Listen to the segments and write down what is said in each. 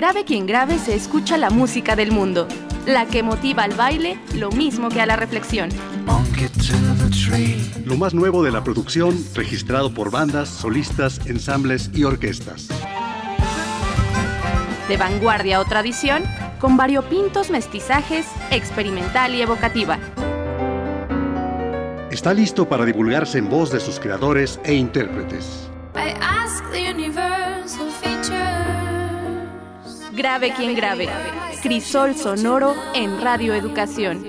Grave quien grave se escucha la música del mundo, la que motiva al baile lo mismo que a la reflexión. Lo más nuevo de la producción registrado por bandas, solistas, ensambles y orquestas. De vanguardia o tradición, con variopintos mestizajes, experimental y evocativa. Está listo para divulgarse en voz de sus creadores e intérpretes. Grave quien grave. Crisol sonoro en Radio Educación.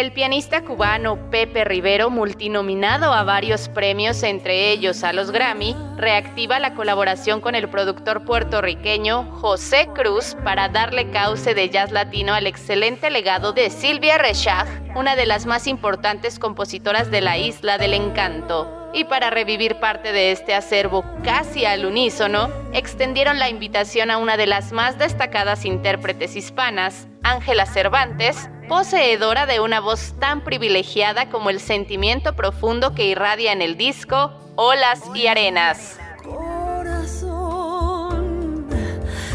El pianista cubano Pepe Rivero, multinominado a varios premios, entre ellos a los Grammy, reactiva la colaboración con el productor puertorriqueño José Cruz para darle cauce de jazz latino al excelente legado de Silvia Rechag, una de las más importantes compositoras de la Isla del Encanto. Y para revivir parte de este acervo casi al unísono, extendieron la invitación a una de las más destacadas intérpretes hispanas, Ángela Cervantes, poseedora de una voz tan privilegiada como el sentimiento profundo que irradia en el disco Olas y Arenas. Corazón,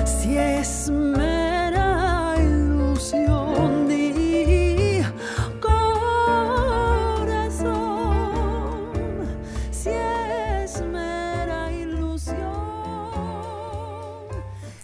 si es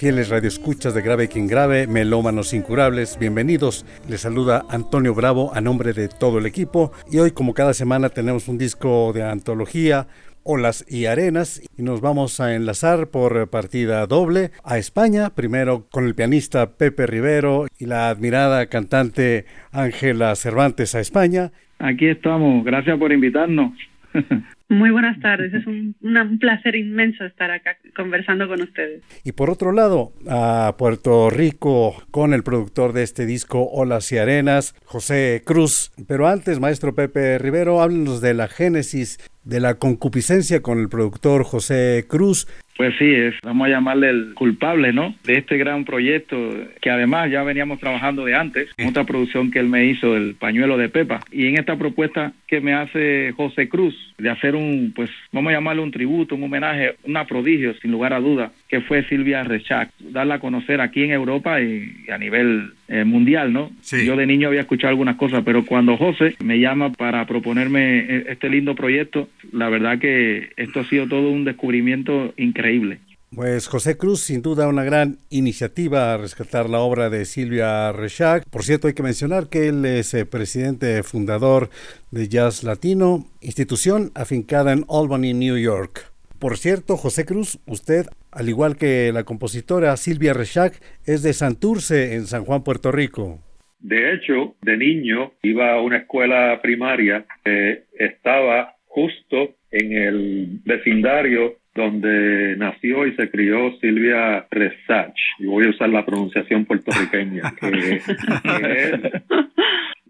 Fieles radioescuchas de Grave Quien Grave, melómanos incurables, bienvenidos. Les saluda Antonio Bravo a nombre de todo el equipo y hoy como cada semana tenemos un disco de antología, Olas y Arenas y nos vamos a enlazar por partida doble a España, primero con el pianista Pepe Rivero y la admirada cantante Ángela Cervantes a España. Aquí estamos, gracias por invitarnos. Muy buenas tardes, es un, placer inmenso estar acá conversando con ustedes. Y por otro lado, a Puerto Rico con el productor de este disco Olas y Arenas, José Cruz. Pero antes, maestro Pepe Rivero, háblenos de la génesis de la concupiscencia con el productor José Cruz. Pues sí, es, vamos a llamarle el culpable, ¿no? De este gran proyecto que además ya veníamos trabajando de antes, otra producción que él me hizo, el pañuelo de Pepa. Y en esta propuesta que me hace José Cruz de hacer un, pues vamos a llamarle un tributo, un homenaje, una prodigio, sin lugar a duda, que fue Silvia Rechak, darla a conocer aquí en Europa y, a nivel eh, mundial, ¿no? Yo de niño había escuchado algunas cosas, pero cuando José me llama para proponerme eh, este lindo proyecto, la verdad que esto ha sido todo un descubrimiento increíble. Pues José Cruz, sin duda una gran iniciativa a rescatar la obra de Silvia Rechak. Por cierto, hay que mencionar que él es eh, presidente fundador de Jazz Latino, institución afincada en Albany, New York. Por cierto, José Cruz, usted, al igual que la compositora Silvia Rechak, es de Santurce, en San Juan, Puerto Rico. De hecho, de niño iba a una escuela primaria que estaba justo en el vecindario donde nació y se crió Silvia Resach. Y voy a usar la pronunciación puertorriqueña, que,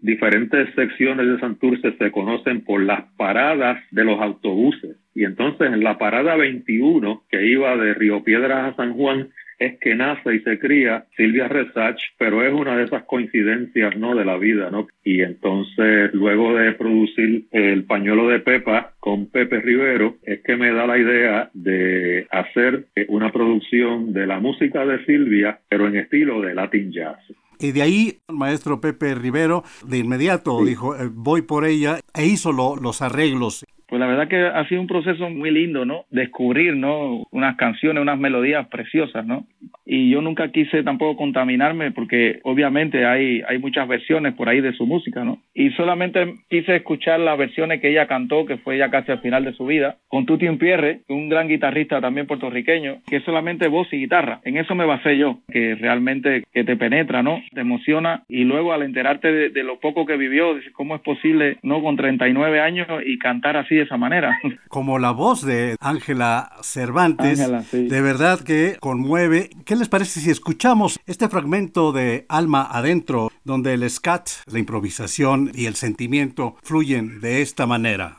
diferentes secciones de Santurce se conocen por las paradas de los autobuses. Y entonces en la parada 21, que iba de Río Piedras a San Juan, es que nace y se cría Silvia Resach, pero es una de esas coincidencias, ¿no? De la vida, ¿no? Y entonces, luego de producir el pañuelo de Pepa con Pepe Rivero, es que me da la idea de hacer una producción de la música de Silvia, pero en estilo de Latin Jazz. Y de ahí, maestro Pepe Rivero, de inmediato dijo, eh, voy por ella, e hizo los arreglos. Pues la verdad que ha sido un proceso muy lindo, ¿no? Descubrir, ¿no? Unas canciones, unas melodías preciosas, ¿no? Y yo nunca quise tampoco contaminarme porque obviamente hay, hay muchas versiones por ahí de su música, ¿no? Y solamente quise escuchar las versiones que ella cantó, que fue ya casi al final de su vida, con Tuti Pierre, un gran guitarrista también puertorriqueño, que es solamente voz y guitarra. En eso me basé yo, que realmente que te penetra, ¿no? Te emociona y luego al enterarte de, de lo poco que vivió, cómo es posible, ¿no? Con 39 años y cantar así de esa manera. Como la voz de Ángela Cervantes, de verdad que conmueve. ¿Qué les parece si escuchamos este fragmento de Alma Adentro, donde el scat, la improvisación y el sentimiento fluyen de esta manera?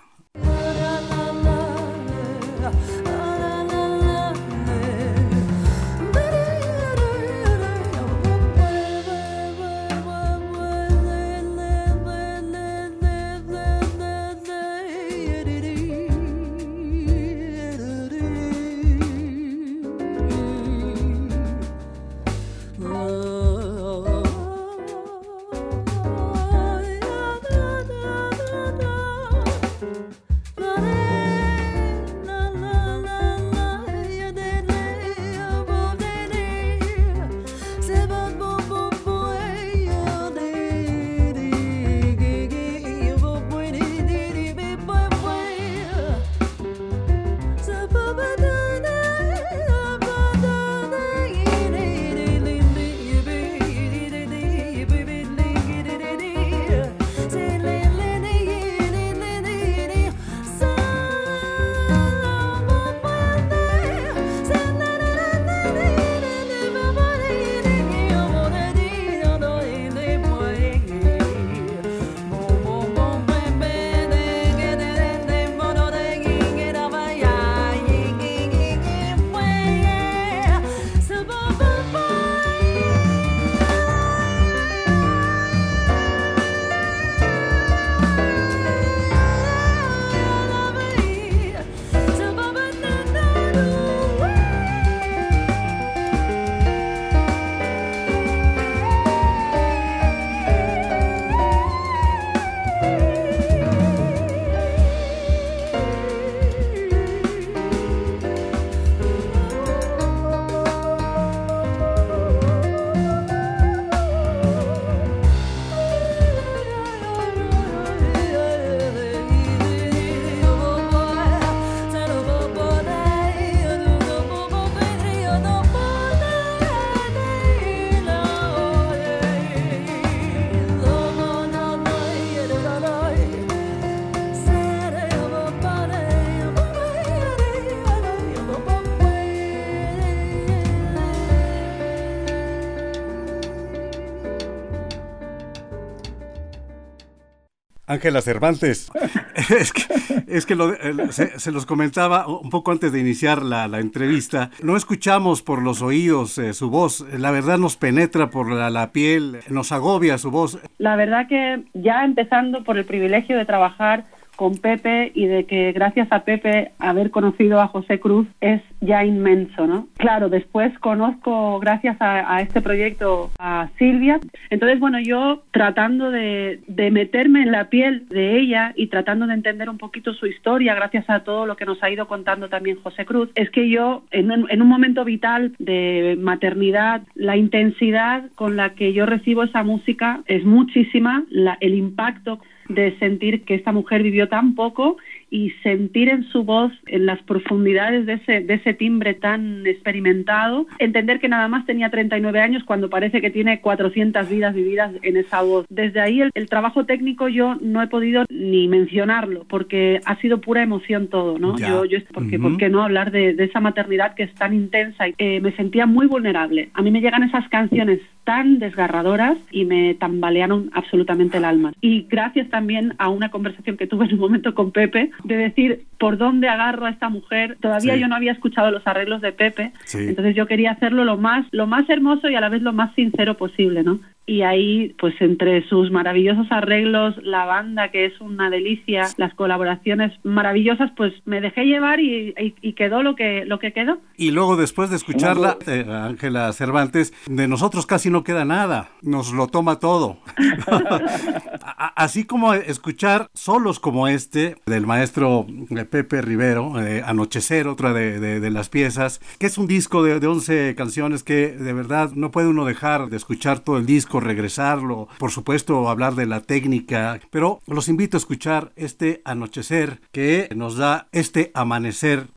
Ángela Cervantes. es que, se, los comentaba un poco antes de iniciar la, entrevista. No escuchamos por los oídos eh, su voz. La verdad nos penetra por la, la, piel, nos agobia su voz. La verdad que ya empezando por el privilegio de trabajar con Pepe y de que gracias a Pepe haber conocido a José Cruz es ya inmenso, ¿no? Claro, después conozco gracias a, este proyecto a Silvia. Entonces, bueno, yo tratando de, meterme en la piel de ella y tratando de entender un poquito su historia gracias a todo lo que nos ha ido contando también José Cruz, es que yo en un, momento vital de maternidad, la intensidad con la que yo recibo esa música es muchísima, el impacto de sentir que esta mujer vivió tan poco y sentir en su voz, en las profundidades de ese, de ese timbre tan experimentado, entender que nada más tenía 39 años cuando parece que tiene 400 vidas vividas en esa voz. Desde ahí el, trabajo técnico yo no he podido ni mencionarlo porque ha sido pura emoción todo, ¿no? Yo, yo porque, ¿por qué no hablar de, esa maternidad que es tan intensa? Eh, me sentía muy vulnerable. A mí me llegan esas canciones tan desgarradoras y me tambalearon absolutamente el alma. Y gracias también a una conversación que tuve en un momento con Pepe, de decir por dónde agarro a esta mujer. Todavía yo no había escuchado los arreglos de Pepe, entonces yo quería hacerlo lo más, lo más hermoso y a la vez lo más sincero posible, ¿no? Y ahí pues entre sus maravillosos arreglos, la banda que es una delicia, las colaboraciones maravillosas, pues me dejé llevar y, quedó lo que lo que quedó. Y luego después de escucharla, eh, Ángela Cervantes, de nosotros casi no queda nada, nos lo toma todo. Así como escuchar solos como este del maestro Pepe Rivero, eh, Anochecer, otra de, las piezas, que es un disco de, de 11 canciones que de verdad no puede uno dejar de escuchar todo el disco regresarlo, por supuesto hablar de la técnica, pero los invito a escuchar este anochecer que nos da este amanecer.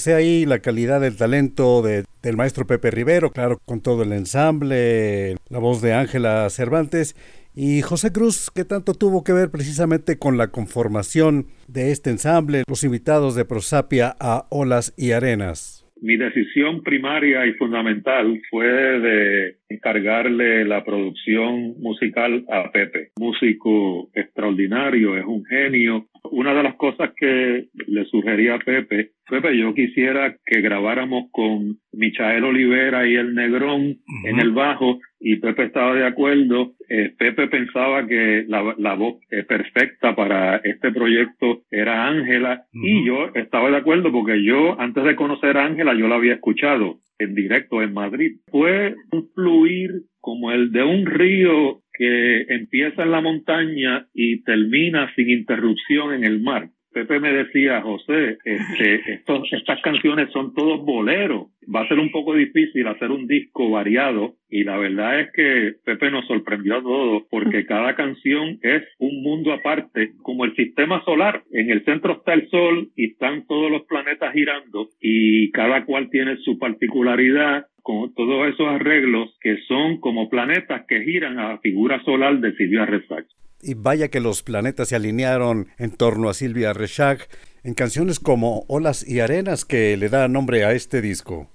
Pues he ahí la calidad del talento de, del maestro Pepe Rivero, claro, con todo el ensamble, la voz de Ángela Cervantes y José Cruz, que tanto tuvo que ver precisamente con la conformación de este ensamble, los invitados de Prosapia a Olas y Arenas. Mi decisión primaria y fundamental fue de encargarle la producción musical a Pepe, músico extraordinario, es un genio. Una de las cosas que le sugería a Pepe, Pepe, yo quisiera que grabáramos con Michael Olivera y el Negrón en el bajo y Pepe estaba de acuerdo. Eh, Pepe pensaba que la, la voz eh, perfecta para este proyecto era Ángela y yo estaba de acuerdo porque yo antes de conocer a Ángela yo la había escuchado en directo en Madrid. Fue un fluir como el de un río que empieza en la montaña y termina sin interrupción en el mar. Pepe me decía, José, este, estos, estas canciones son todos boleros. Va a ser un poco difícil hacer un disco variado y la verdad es que Pepe nos sorprendió a todos porque cada canción es un mundo aparte, como el sistema solar. En el centro está el Sol y están todos los planetas girando y cada cual tiene su particularidad con todos esos arreglos que son como planetas que giran a la figura solar de Silvia Rezac. Y vaya que los planetas se alinearon en torno a Silvia Reshak en canciones como Olas y Arenas que le da nombre a este disco.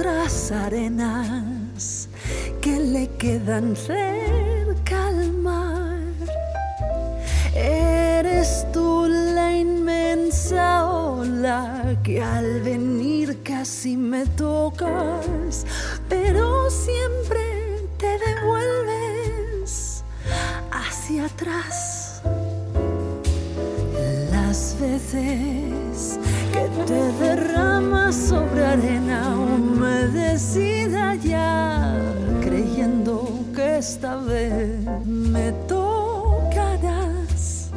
Otras arenas que le quedan cerca al mar. Eres tú la inmensa ola que al venir casi me tocas, pero siempre te devuelves hacia atrás. Las veces te derramas sobre arena humedecida ya, creyendo que esta vez me tocarás.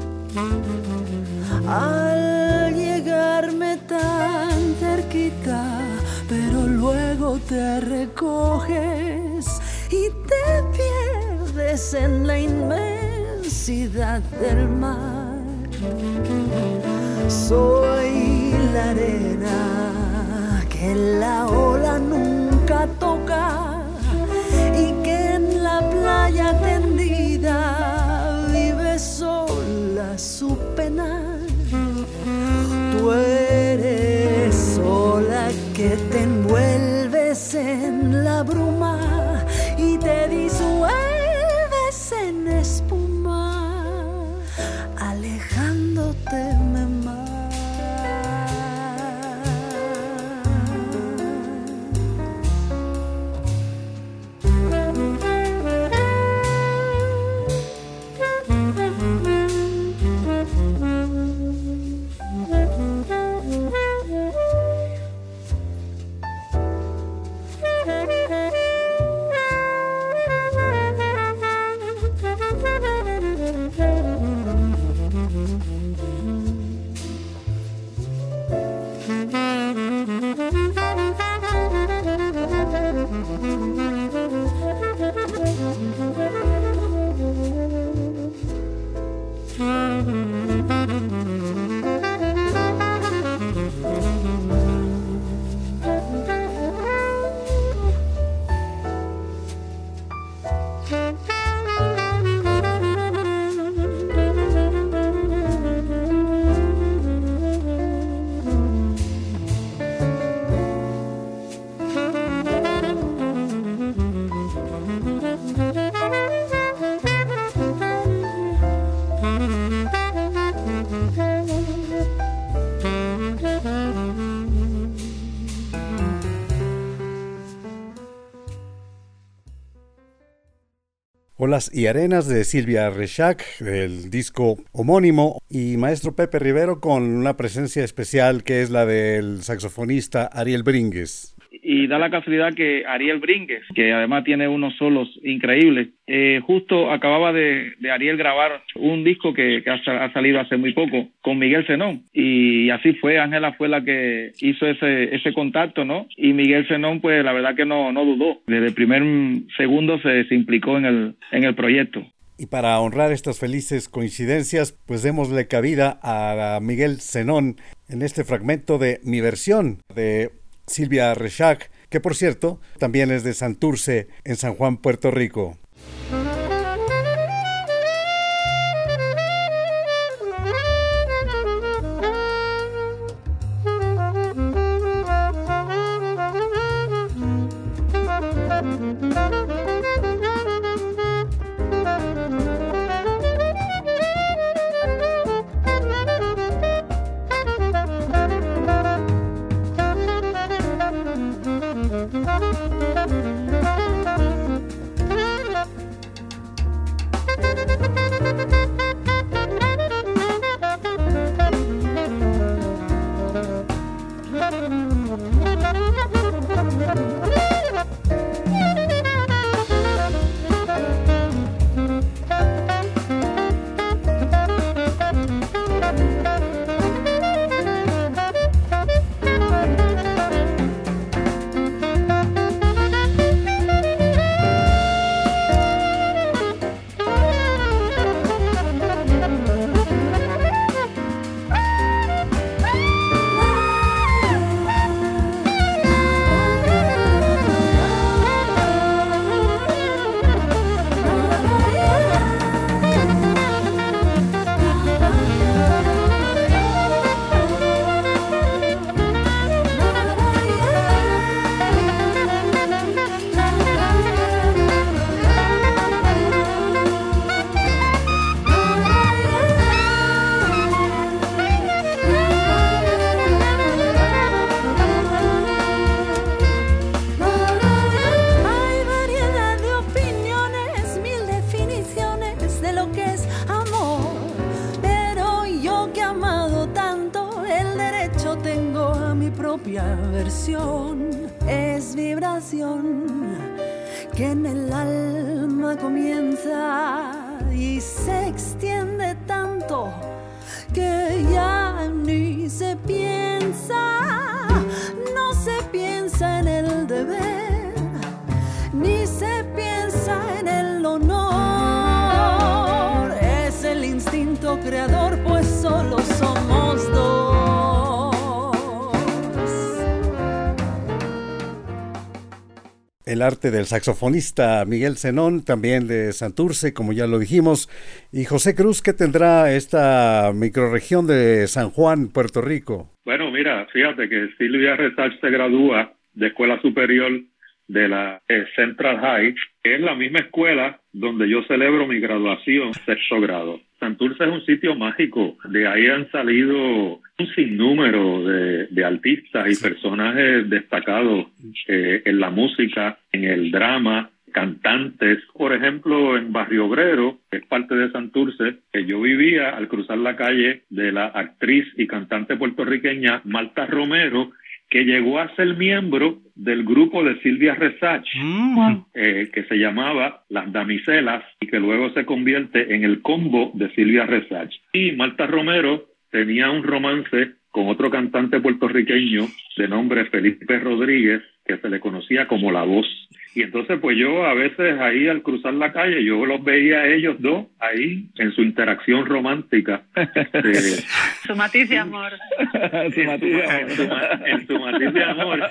Al llegarme tan cerquita, pero luego te recoges y te pierdes en la inmensidad del mar. Soy la arena que la ola nunca toca y que en la playa tendida vive sola su pena. Tú eres sola que te envuelves en Olas y Arenas de Silvia Rechac, del disco homónimo, y maestro Pepe Rivero con una presencia especial que es la del saxofonista Ariel Bringues y da la casualidad que Ariel Bringues, que además tiene unos solos increíbles, eh, justo acababa de, Ariel grabar un disco que, ha, salido hace muy poco con Miguel Zenón y así fue, Ángela fue la que hizo ese, ese contacto, ¿no? Y Miguel Zenón pues la verdad que no, no dudó, desde el primer segundo se, se implicó en el, en el proyecto. Y para honrar estas felices coincidencias, pues démosle cabida a Miguel Zenón en este fragmento de mi versión de Silvia Rechac, que por cierto también es de Santurce, en San Juan, Puerto Rico. El arte del saxofonista Miguel Zenón, también de Santurce, como ya lo dijimos, y José Cruz, ¿qué tendrá esta microrregión de San Juan, Puerto Rico? Bueno, mira, fíjate que Silvia Resach se gradúa de escuela superior de la eh, Central High, que es la misma escuela donde yo celebro mi graduación, sexto grado. Santurce es un sitio mágico, de ahí han salido un sinnúmero de, de artistas y personajes destacados eh, en la música, en el drama, cantantes. Por ejemplo, en Barrio Obrero, que es parte de Santurce, que yo vivía al cruzar la calle de la actriz y cantante puertorriqueña Malta Romero, que llegó a ser miembro del grupo de Silvia Resach, mm. eh, que se llamaba Las Damiselas, y que luego se convierte en el combo de Silvia Resach. Y Marta Romero tenía un romance con otro cantante puertorriqueño de nombre Felipe Rodríguez, que se le conocía como La Voz. Y entonces, pues yo a veces ahí al cruzar la calle, yo los veía a ellos dos ahí en su interacción romántica. su matiz de amor. su matiz de amor. su, matiz de amor.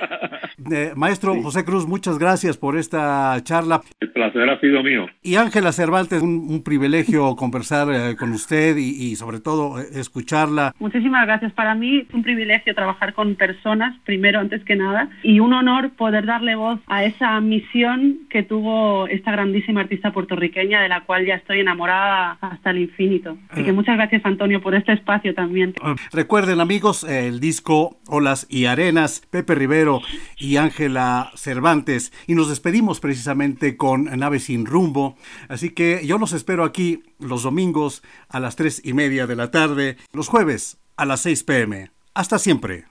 Eh, maestro José Cruz, muchas gracias por esta charla. El placer ha sido mío. Y Ángela Cervantes, un, privilegio conversar eh, con usted y, y, sobre todo eh, escucharla. Muchísimas gracias. Para mí es un privilegio trabajar con personas, primero antes que nada, y un honor poder darle voz a esa misión visión que tuvo esta grandísima artista puertorriqueña de la cual ya estoy enamorada hasta el infinito. Así que Ah. muchas gracias Antonio por este espacio también. Recuerden amigos, el disco Olas y Arenas, Pepe Rivero y Ángela Cervantes. Y nos despedimos precisamente con Nave sin rumbo. Así que yo los espero aquí los domingos a las tres y media de la tarde, los jueves a las 6 pm. Hasta siempre.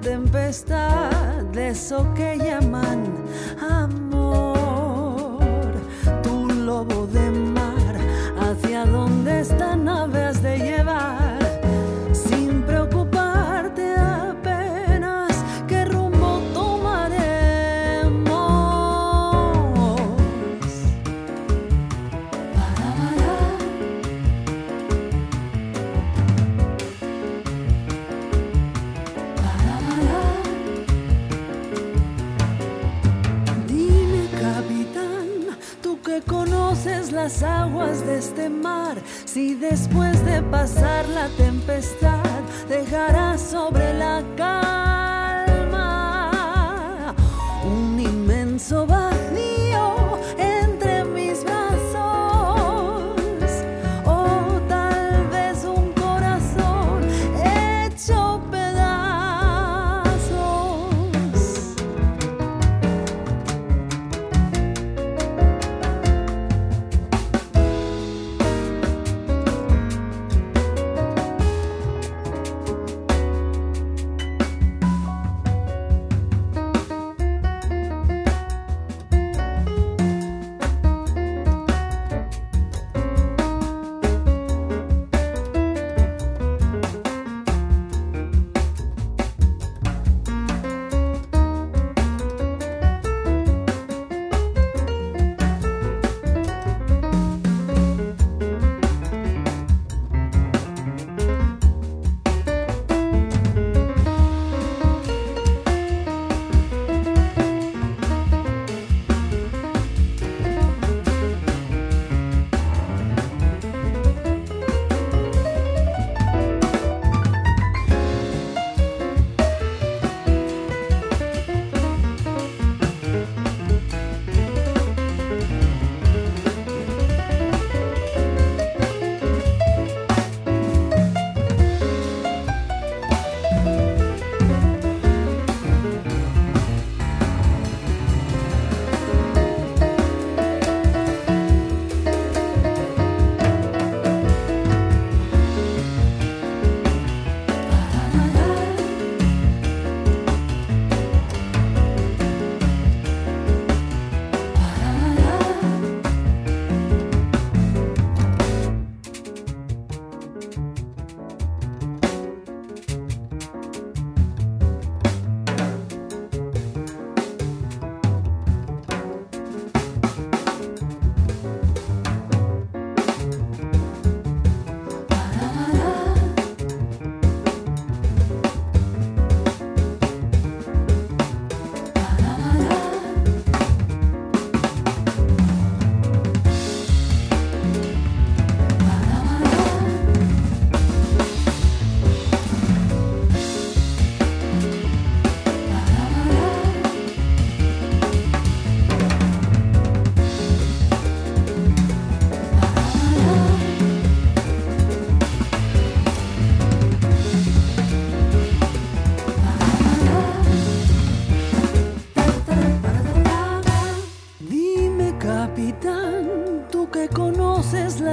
Tempestad de eso que llaman amor. Si después de pasar la tempestad dejarás sobre la calma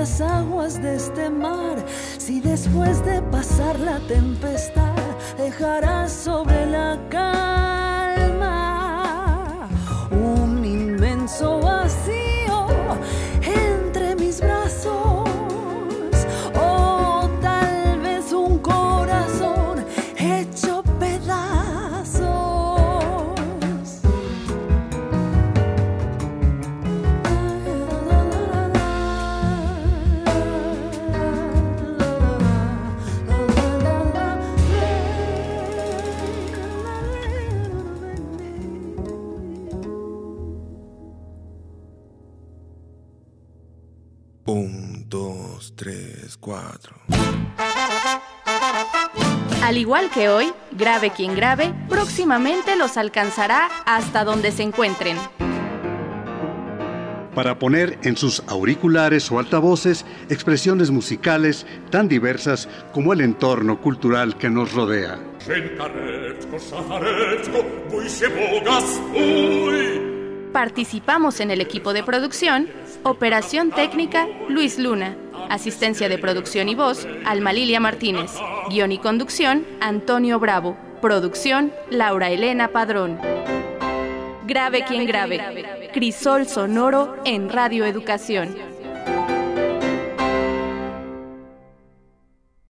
las aguas de este mar, si después de pasar la tempestad dejarás sobre la calma Un, dos, tres, cuatro. Al igual que hoy, grave quien grave, próximamente los alcanzará hasta donde se encuentren. Para poner en sus auriculares o altavoces expresiones musicales tan diversas como el entorno cultural que nos rodea. Participamos en el equipo de producción, operación técnica Luis Luna, asistencia de producción y voz Alma Lilia Martínez, guion y conducción Antonio Bravo, producción Laura Elena Padrón. Grave quien grave, crisol sonoro en Radio Educación.